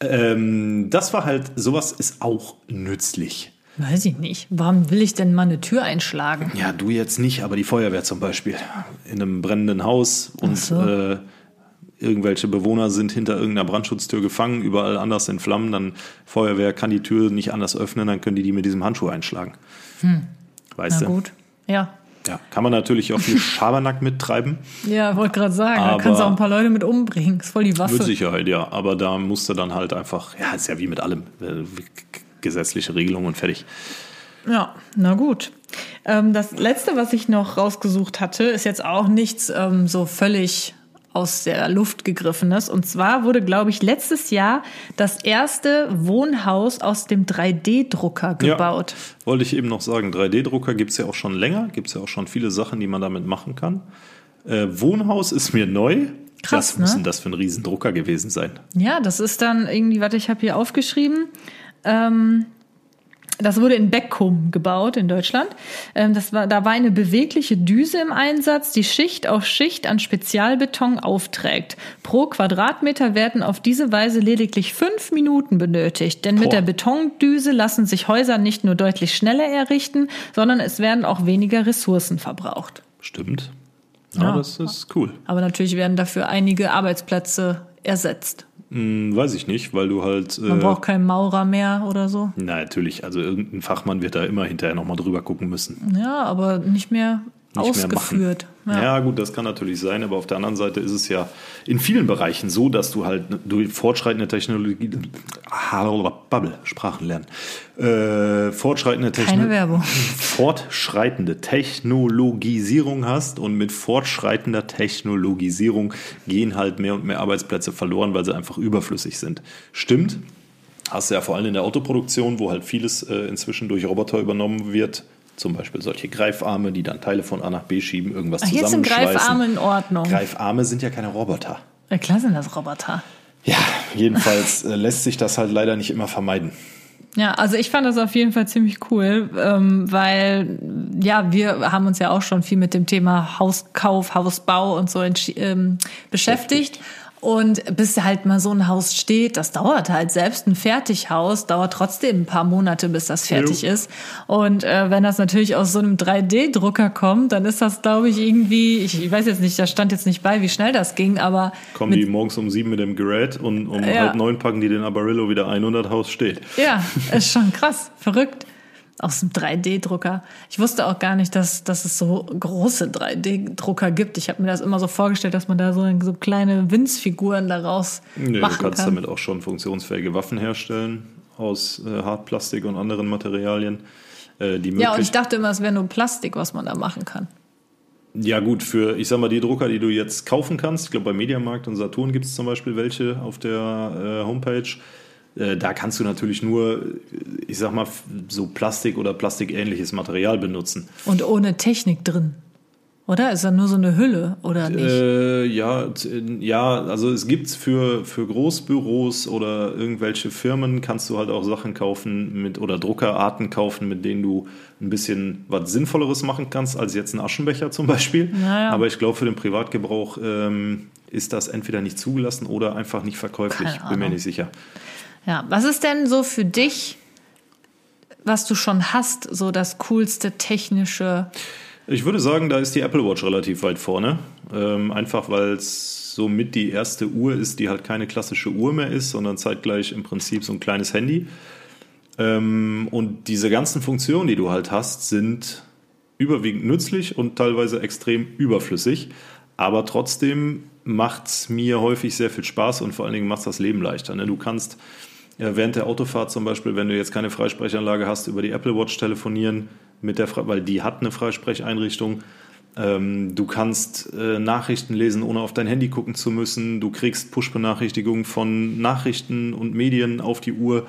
Ähm, das war halt, sowas ist auch nützlich. Weiß ich nicht. Warum will ich denn mal eine Tür einschlagen? Ja, du jetzt nicht, aber die Feuerwehr zum Beispiel. In einem brennenden Haus und so. äh, irgendwelche Bewohner sind hinter irgendeiner Brandschutztür gefangen, überall anders in Flammen, dann Feuerwehr kann die Tür nicht anders öffnen, dann können die die mit diesem Handschuh einschlagen. Hm. Weißt Na du? gut, ja. Ja, kann man natürlich auch viel Schabernack mittreiben. Ja, wollte gerade sagen, da kannst du auch ein paar Leute mit umbringen. Ist voll die Waffe. Mit Sicherheit, ja. Aber da musst du dann halt einfach, ja, ist ja wie mit allem, äh, gesetzliche Regelungen und fertig. Ja, na gut. Ähm, das letzte, was ich noch rausgesucht hatte, ist jetzt auch nichts ähm, so völlig aus der Luft gegriffenes. Und zwar wurde, glaube ich, letztes Jahr das erste Wohnhaus aus dem 3D-Drucker gebaut. Ja, wollte ich eben noch sagen, 3D-Drucker gibt es ja auch schon länger, gibt es ja auch schon viele Sachen, die man damit machen kann. Äh, Wohnhaus ist mir neu. Krass, Was muss ne? denn das für ein Riesendrucker gewesen sein? Ja, das ist dann irgendwie, warte, ich habe hier aufgeschrieben. Ähm, das wurde in Beckum gebaut in Deutschland. Ähm, das war, da war eine bewegliche Düse im Einsatz, die Schicht auf Schicht an Spezialbeton aufträgt. Pro Quadratmeter werden auf diese Weise lediglich fünf Minuten benötigt, denn Boah. mit der Betondüse lassen sich Häuser nicht nur deutlich schneller errichten, sondern es werden auch weniger Ressourcen verbraucht. Stimmt. Ja, ja. das ist cool. Aber natürlich werden dafür einige Arbeitsplätze ersetzt. Hm, weiß ich nicht, weil du halt. Man äh, braucht keinen Maurer mehr oder so. Na, natürlich. Also irgendein Fachmann wird da immer hinterher nochmal drüber gucken müssen. Ja, aber nicht mehr nicht ausgeführt. Mehr ja. ja. gut, das kann natürlich sein, aber auf der anderen Seite ist es ja in vielen Bereichen so, dass du halt durch fortschreitende Technologie, Bubble, Sprachen lernen, äh, fortschreitende, Techno fortschreitende Technologisierung hast und mit fortschreitender Technologisierung gehen halt mehr und mehr Arbeitsplätze verloren, weil sie einfach überflüssig sind. Stimmt, hast du ja vor allem in der Autoproduktion, wo halt vieles äh, inzwischen durch Roboter übernommen wird, zum Beispiel solche Greifarme, die dann Teile von A nach B schieben, irgendwas Ach, zusammenschweißen. Jetzt sind Greifarme in Ordnung. Greifarme sind ja keine Roboter. Ja, klar sind das Roboter. Ja, jedenfalls äh, lässt sich das halt leider nicht immer vermeiden. Ja, also ich fand das auf jeden Fall ziemlich cool, ähm, weil ja, wir haben uns ja auch schon viel mit dem Thema Hauskauf, Hausbau und so ähm, beschäftigt. Und bis halt mal so ein Haus steht, das dauert halt. Selbst ein Fertighaus dauert trotzdem ein paar Monate, bis das fertig jo. ist. Und äh, wenn das natürlich aus so einem 3D-Drucker kommt, dann ist das, glaube ich, irgendwie, ich, ich, weiß jetzt nicht, da stand jetzt nicht bei, wie schnell das ging, aber. Kommen die morgens um sieben mit dem Gerät und um ja. halb neun packen die den Aparillo wieder ein und das Haus steht. Ja, ist schon krass, verrückt aus dem 3D-Drucker. Ich wusste auch gar nicht, dass, dass es so große 3D-Drucker gibt. Ich habe mir das immer so vorgestellt, dass man da so, so kleine Winzfiguren daraus nee, machen Du kannst kann. damit auch schon funktionsfähige Waffen herstellen aus äh, Hartplastik und anderen Materialien. Äh, die ja, und ich dachte immer, es wäre nur Plastik, was man da machen kann. Ja gut, für, ich sag mal, die Drucker, die du jetzt kaufen kannst, ich glaube bei Mediamarkt und Saturn gibt es zum Beispiel welche auf der äh, Homepage, da kannst du natürlich nur, ich sag mal, so Plastik oder plastikähnliches Material benutzen. Und ohne Technik drin. Oder? Ist da nur so eine Hülle oder nicht? Äh, ja, ja, also es gibt für, für Großbüros oder irgendwelche Firmen kannst du halt auch Sachen kaufen mit oder Druckerarten kaufen, mit denen du ein bisschen was Sinnvolleres machen kannst, als jetzt ein Aschenbecher zum Beispiel. Naja. Aber ich glaube, für den Privatgebrauch ähm, ist das entweder nicht zugelassen oder einfach nicht verkäuflich. Bin mir nicht sicher. Ja, was ist denn so für dich, was du schon hast, so das coolste technische? Ich würde sagen, da ist die Apple Watch relativ weit vorne. Ähm, einfach weil es somit die erste Uhr ist, die halt keine klassische Uhr mehr ist, sondern zeitgleich im Prinzip so ein kleines Handy. Ähm, und diese ganzen Funktionen, die du halt hast, sind überwiegend nützlich und teilweise extrem überflüssig. Aber trotzdem macht es mir häufig sehr viel Spaß und vor allen Dingen macht es das Leben leichter. Ne? Du kannst während der Autofahrt zum Beispiel, wenn du jetzt keine Freisprechanlage hast, über die Apple Watch telefonieren, mit der, weil die hat eine Freisprecheinrichtung. Ähm, du kannst äh, Nachrichten lesen, ohne auf dein Handy gucken zu müssen. Du kriegst Push-Benachrichtigungen von Nachrichten und Medien auf die Uhr,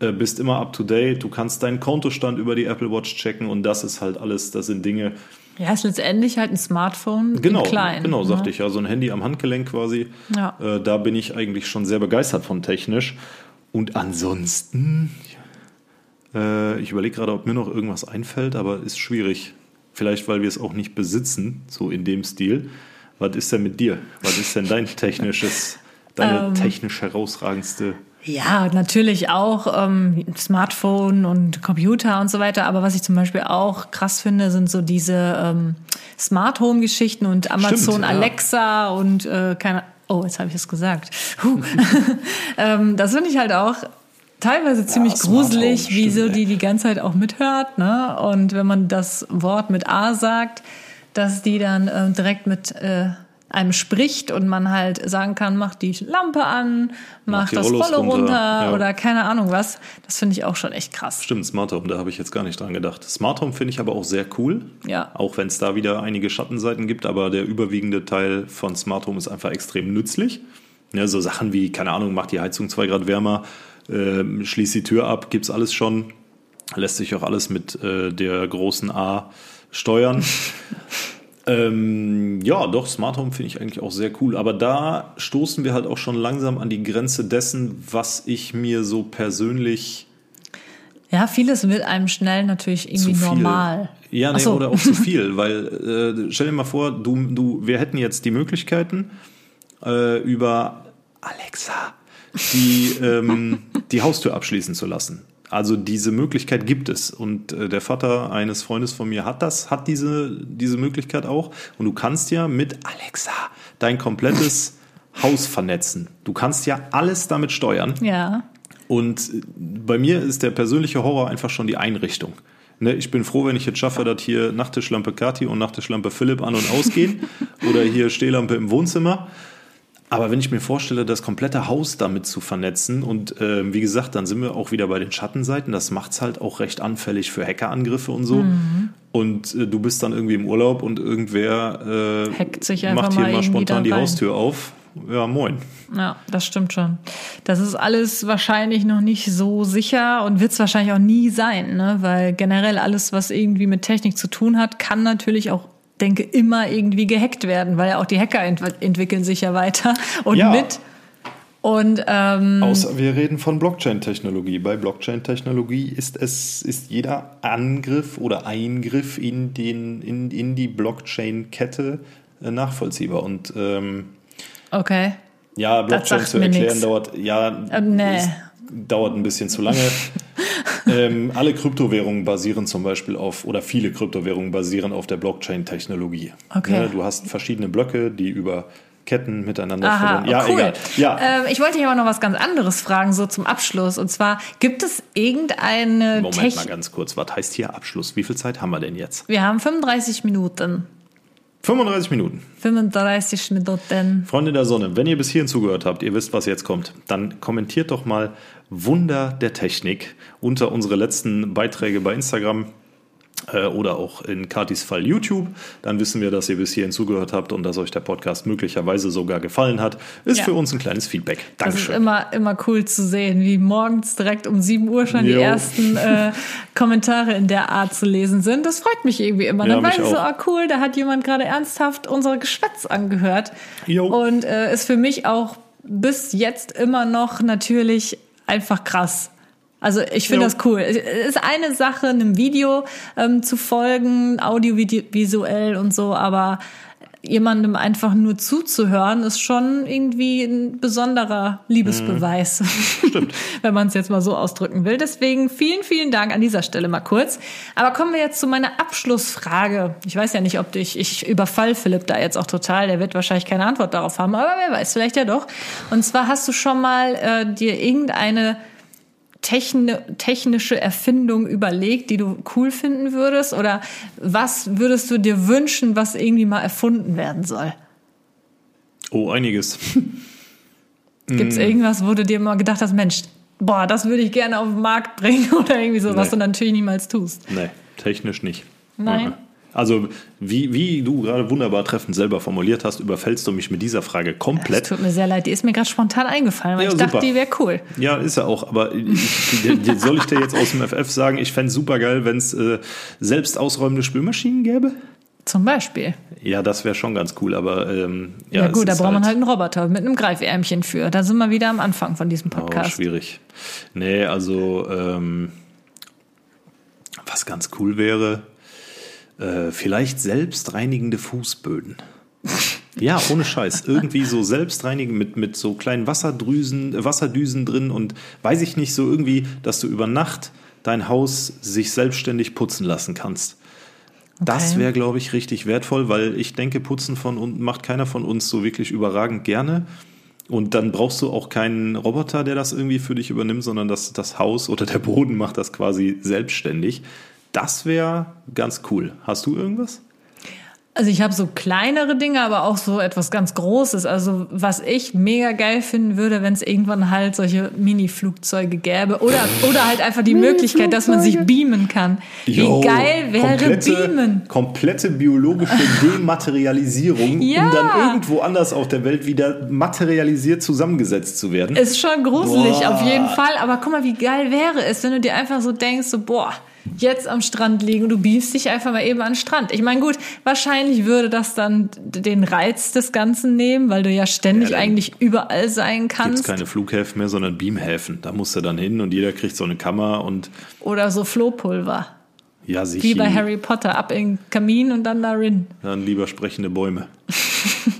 äh, bist immer up to date. Du kannst deinen Kontostand über die Apple Watch checken und das ist halt alles, das sind Dinge. Ja, ist letztendlich halt ein Smartphone genau, klein. Genau, ne? sagte ich ja, so ein Handy am Handgelenk quasi. Ja. Äh, da bin ich eigentlich schon sehr begeistert von technisch. Und ansonsten, äh, ich überlege gerade, ob mir noch irgendwas einfällt, aber ist schwierig. Vielleicht, weil wir es auch nicht besitzen, so in dem Stil. Was ist denn mit dir? Was ist denn dein technisches, deine ähm, technisch herausragendste? Ja, natürlich auch ähm, Smartphone und Computer und so weiter. Aber was ich zum Beispiel auch krass finde, sind so diese ähm, Smart Home Geschichten und Amazon Stimmt, ja. Alexa und äh, keine Oh, jetzt habe ich es gesagt. ähm, das finde ich halt auch teilweise ziemlich ja, gruselig, wie so die die ganze Zeit auch mithört. Ne? Und wenn man das Wort mit A sagt, dass die dann äh, direkt mit äh, einem spricht und man halt sagen kann, mach die Lampe an, mach, mach das Rolle runter, runter ja. oder keine Ahnung was. Das finde ich auch schon echt krass. Stimmt, Smart Home, da habe ich jetzt gar nicht dran gedacht. Smart Home finde ich aber auch sehr cool. Ja. Auch wenn es da wieder einige Schattenseiten gibt, aber der überwiegende Teil von Smart Home ist einfach extrem nützlich. Ja, so Sachen wie, keine Ahnung, macht die Heizung zwei Grad wärmer, äh, schließt die Tür ab, gibt's alles schon. Lässt sich auch alles mit äh, der großen A steuern. Ähm, ja, doch, Smart Home finde ich eigentlich auch sehr cool. Aber da stoßen wir halt auch schon langsam an die Grenze dessen, was ich mir so persönlich. Ja, vieles wird einem schnell natürlich irgendwie normal. Ja, nee, so. oder auch zu viel, weil äh, stell dir mal vor, du, du, wir hätten jetzt die Möglichkeiten äh, über Alexa die, ähm, die Haustür abschließen zu lassen. Also diese Möglichkeit gibt es und äh, der Vater eines Freundes von mir hat das, hat diese, diese Möglichkeit auch und du kannst ja mit Alexa dein komplettes Haus vernetzen. Du kannst ja alles damit steuern. Ja. Und bei mir ist der persönliche Horror einfach schon die Einrichtung. Ne, ich bin froh, wenn ich jetzt schaffe, dass hier Nachttischlampe Kathi und Nachttischlampe Philipp an und ausgehen oder hier Stehlampe im Wohnzimmer. Aber wenn ich mir vorstelle, das komplette Haus damit zu vernetzen und äh, wie gesagt, dann sind wir auch wieder bei den Schattenseiten. Das macht es halt auch recht anfällig für Hackerangriffe und so. Mhm. Und äh, du bist dann irgendwie im Urlaub und irgendwer äh, macht hier mal spontan die Haustür auf. Ja, moin. Ja, das stimmt schon. Das ist alles wahrscheinlich noch nicht so sicher und wird es wahrscheinlich auch nie sein, ne? weil generell alles, was irgendwie mit Technik zu tun hat, kann natürlich auch denke, immer irgendwie gehackt werden, weil ja auch die Hacker ent entwickeln sich ja weiter und ja. mit. Und ähm, außer wir reden von Blockchain-Technologie. Bei Blockchain-Technologie ist es ist jeder Angriff oder Eingriff in den in, in die Blockchain-Kette äh, nachvollziehbar und ähm, okay Ja, Blockchain zu erklären nix. dauert, ja, Äh, nee. es dauert ein bisschen zu lange. ähm, alle Kryptowährungen basieren zum Beispiel auf, oder viele Kryptowährungen basieren auf der Blockchain-Technologie. Okay. Ja, du hast verschiedene Blöcke, die über Ketten miteinander Aha, verbunden. Ja, cool. egal. Ja, Ähm, ich wollte dich aber noch was ganz anderes fragen, so zum Abschluss. Und zwar, gibt es irgendeine Moment Tech... mal ganz kurz. Was heißt hier Abschluss? Wie viel Zeit haben wir denn jetzt? Wir haben 35 Minuten. 35 Minuten. 35 Minuten. Freunde der Sonne, wenn ihr bis hierhin zugehört habt, ihr wisst, was jetzt kommt, dann kommentiert doch mal Wunder der Technik unter unsere letzten Beiträge bei Instagram äh, oder auch in Katis Fall YouTube. Dann wissen wir, dass ihr bis hierhin zugehört habt und dass euch der Podcast möglicherweise sogar gefallen hat. Ist Ja. für uns ein kleines Feedback. Das ist Dankeschön. immer, immer cool zu sehen, wie morgens direkt um 7 Uhr schon die Jo. ersten äh, Kommentare in der Art zu lesen sind. Das freut mich irgendwie immer. Ja, Dann mich weiß ich so, auch. ah cool, da hat jemand gerade ernsthaft unser Geschwätz angehört. Jo. Und äh, ist für mich auch bis jetzt immer noch natürlich einfach krass. Also ich finde das cool. Es ist eine Sache, einem Video ähm, zu folgen, audiovisuell und so, aber jemandem einfach nur zuzuhören, ist schon irgendwie ein besonderer Liebesbeweis. Mhm. Stimmt. Wenn man es jetzt mal so ausdrücken will. Deswegen vielen, vielen Dank an dieser Stelle mal kurz. Aber kommen wir jetzt zu meiner Abschlussfrage. Ich weiß ja nicht, ob dich, ich überfall Philipp da jetzt auch total. Der wird wahrscheinlich keine Antwort darauf haben, aber wer weiß, vielleicht ja doch. Und zwar hast du schon mal äh, dir irgendeine techni technische Erfindung überlegt, die du cool finden würdest? Oder was würdest du dir wünschen, was irgendwie mal erfunden werden soll? Oh, einiges. Gibt es Mm. irgendwas, wo du dir mal gedacht hast, Mensch, boah, das würde ich gerne auf den Markt bringen oder irgendwie so, was Nee. du natürlich niemals tust? Nee, technisch nicht. Nein? Mhm. Also, wie, wie du gerade wunderbar treffend selber formuliert hast, überfällst du mich mit dieser Frage Es komplett. tut mir sehr leid, die ist mir gerade spontan eingefallen, weil Ja, ich dachte, super. die wäre cool. Ja, ist er auch. Aber ich, soll ich dir jetzt aus dem FF sagen, ich fände es super geil, wenn es äh, selbst ausräumende Spülmaschinen gäbe? Zum Beispiel. Ja, das wäre schon ganz cool, aber ähm, Ja, ja, es gut, da braucht man halt einen Roboter mit einem Greifärmchen für. Da sind wir wieder am Anfang von diesem Oh, Podcast. schwierig. Nee, also ähm, was ganz cool wäre, äh, vielleicht selbstreinigende Fußböden. Ja, ohne Scheiß. Irgendwie so selbstreinigen mit, mit so kleinen Wasserdrüsen, äh, Wasserdüsen drin und weiß ich nicht, so irgendwie, dass du über Nacht dein Haus sich selbstständig putzen lassen kannst. Das Okay. wäre, glaube ich, richtig wertvoll, weil ich denke, Putzen von unten macht keiner von uns so wirklich überragend gerne. Und dann brauchst du auch keinen Roboter, der das irgendwie für dich übernimmt, sondern das, das Haus oder der Boden macht das quasi selbstständig. Das wäre ganz cool. Hast du irgendwas? Also ich habe so kleinere Dinge, aber auch so etwas ganz Großes. Also was ich mega geil finden würde, wenn es irgendwann halt solche Mini-Flugzeuge gäbe oder oder halt einfach die Möglichkeit, dass man sich beamen kann. Jo, Wie geil wäre komplette, Beamen? Komplette biologische Dematerialisierung, Ja. um dann irgendwo anders auf der Welt wieder materialisiert zusammengesetzt zu werden. Ist schon gruselig Boah. auf jeden Fall, aber guck mal, wie geil wäre es, wenn du dir einfach so denkst, so boah, jetzt am Strand liegen und du beamst dich einfach mal eben an den Strand. Ich meine, gut, wahrscheinlich würde das dann den Reiz des Ganzen nehmen, weil du ja ständig Ja, eigentlich überall sein Gibt kannst. keine Flughäfen mehr, sondern Beamhäfen. Da musst du dann hin und jeder kriegt so eine Kammer und Oder so Flohpulver. ja, sich Wie bei Harry Potter, ab in den Kamin und dann darin. dann lieber sprechende Bäume.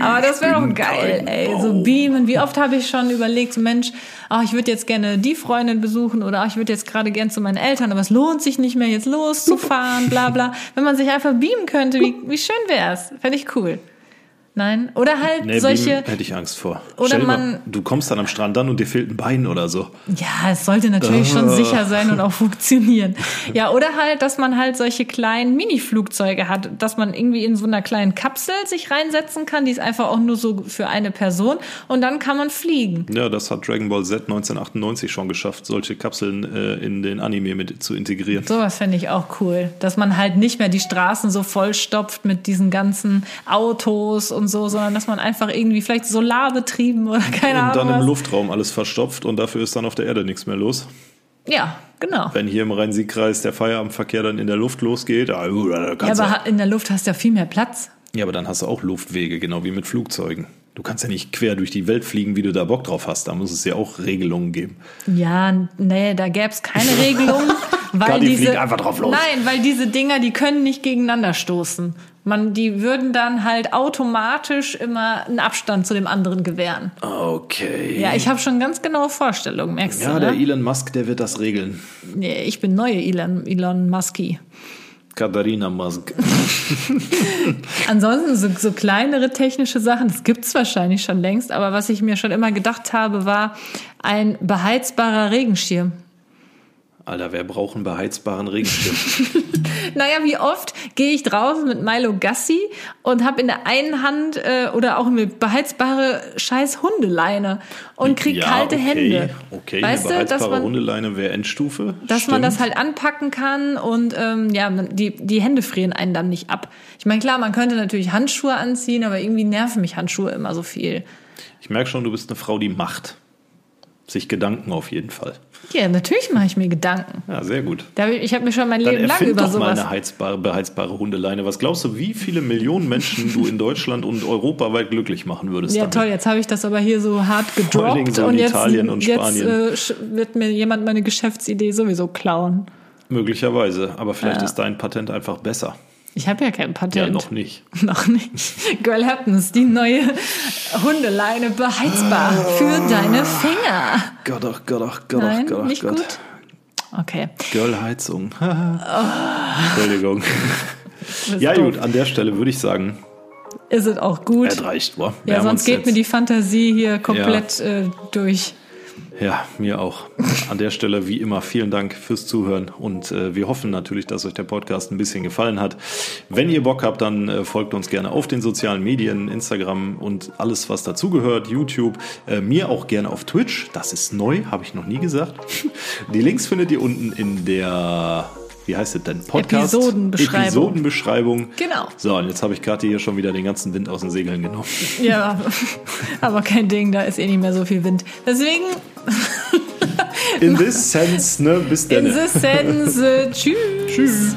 Aber das wäre doch geil, ey. So Baum. beamen. Wie oft habe ich schon überlegt, so Mensch, ach, ich würde jetzt gerne die Freundin besuchen oder ach, ich würde jetzt gerade gern zu meinen Eltern, aber es lohnt sich nicht mehr, jetzt loszufahren, bla bla. Wenn man sich einfach beamen könnte, wie, wie schön wär's. Fände ich cool. Nein? Oder halt Nee, solche. Hätte ich Angst vor. Oder Stell man- mal, du kommst dann am Strand an und dir fehlt ein Bein oder so. Ja, es sollte natürlich schon sicher sein und auch funktionieren. Ja, oder halt, dass man halt solche kleinen Mini-Flugzeuge hat, dass man irgendwie in so einer kleinen Kapsel sich reinsetzen kann, die ist einfach auch nur so für eine Person und dann kann man fliegen. Ja, das hat Dragon Ball Z 1998 schon geschafft, solche Kapseln äh, in den Anime mit zu integrieren. Sowas fände ich auch cool, dass man halt nicht mehr die Straßen so vollstopft mit diesen ganzen Autos und so, sondern dass man einfach irgendwie vielleicht solarbetrieben oder keine Und dann Ahnung. im. Luftraum alles verstopft und dafür ist dann auf der Erde nichts mehr los. Ja, genau. Wenn hier im Rhein-Sieg-Kreis der Feierabendverkehr dann in der Luft losgeht, ah, uh, Ja, aber in der Luft hast du ja viel mehr Platz. ja, aber dann hast du auch Luftwege, genau wie mit Flugzeugen. Du kannst ja nicht quer durch die Welt fliegen, wie du da Bock drauf hast. Da muss es ja auch Regelungen geben. Ja, nee, da gäbe es keine Regelung. weil Kati diese, fliegt einfach drauf los. Nein, weil diese Dinger, die können nicht gegeneinander stoßen. Man, die würden dann halt automatisch immer einen Abstand zu dem anderen gewähren. Okay. Ja, ich habe schon ganz genaue Vorstellungen, merkst Ja, du, der ne? Elon Musk, der wird das regeln. Nee, Ich bin neue Elon, Elon Musky. Katharina Musk. Ansonsten so, so kleinere technische Sachen, das gibt's wahrscheinlich schon längst, aber was ich mir schon immer gedacht habe, war ein beheizbarer Regenschirm. Alter, wer braucht einen beheizbaren Regenschirm? Naja, wie oft gehe ich draußen mit Milo Gassi und habe in der einen Hand äh, oder auch eine beheizbare scheiß Hundeleine und krieg Ja, kalte okay, Hände. Okay, weißt eine du, dass beheizbare man, Hundeleine wäre Endstufe. dass man das Stimmt. halt anpacken kann und ähm, ja, die, die Hände frieren einen dann nicht ab. Ich meine, klar, man könnte natürlich Handschuhe anziehen, aber irgendwie nerven mich Handschuhe immer so viel. Ich merke schon, du bist eine Frau, die macht. Sich Gedanken auf jeden Fall. Ja, natürlich mache ich mir Gedanken. Ja, sehr gut. Da ich habe mir schon mein Dann Leben lang erfind über doch mal sowas. eine heizbare, beheizbare Hundeleine. Was glaubst du, wie viele Millionen Menschen du in Deutschland und europaweit glücklich machen würdest? Ja, damit? toll, jetzt habe ich das aber hier so hart gedroppt so in und jetzt, Italien und jetzt Spanien. äh, sch- wird mir jemand meine Geschäftsidee sowieso klauen. Möglicherweise. Aber vielleicht Ja. ist dein Patent einfach besser. Ich habe ja kein Patent. Ja, noch nicht. Noch nicht. Girl Happens, die neue Hundeleine beheizbar für deine Finger. Gott, ach Gott, ach Gott, ach Gott, ach nicht Gott. gut. Okay. Girl-Heizung. Entschuldigung. Das Ja, gut, an der Stelle würde ich sagen, Ist es auch gut. es reicht. Boah. Wir Ja, sonst geht mir die Fantasie hier komplett äh, durch. Ja, mir auch. An der Stelle wie immer vielen Dank fürs Zuhören und äh, wir hoffen natürlich, dass euch der Podcast ein bisschen gefallen hat. Wenn ihr Bock habt, dann äh, folgt uns gerne auf den sozialen Medien, Instagram und alles, was dazugehört, YouTube. Äh, mir auch gerne auf Twitch. Das ist neu, habe ich noch nie gesagt. Die Links findet ihr unten in der, wie heißt es denn? Podcast. Episodenbeschreibung. Episodenbeschreibung. Genau. So, und jetzt habe ich gerade hier schon wieder den ganzen Wind aus den Segeln genommen. Ja, aber kein Ding, da ist eh nicht mehr so viel Wind. Deswegen, In this sense, ne, bis in dann. the sense, äh, tschüss. Tschüss.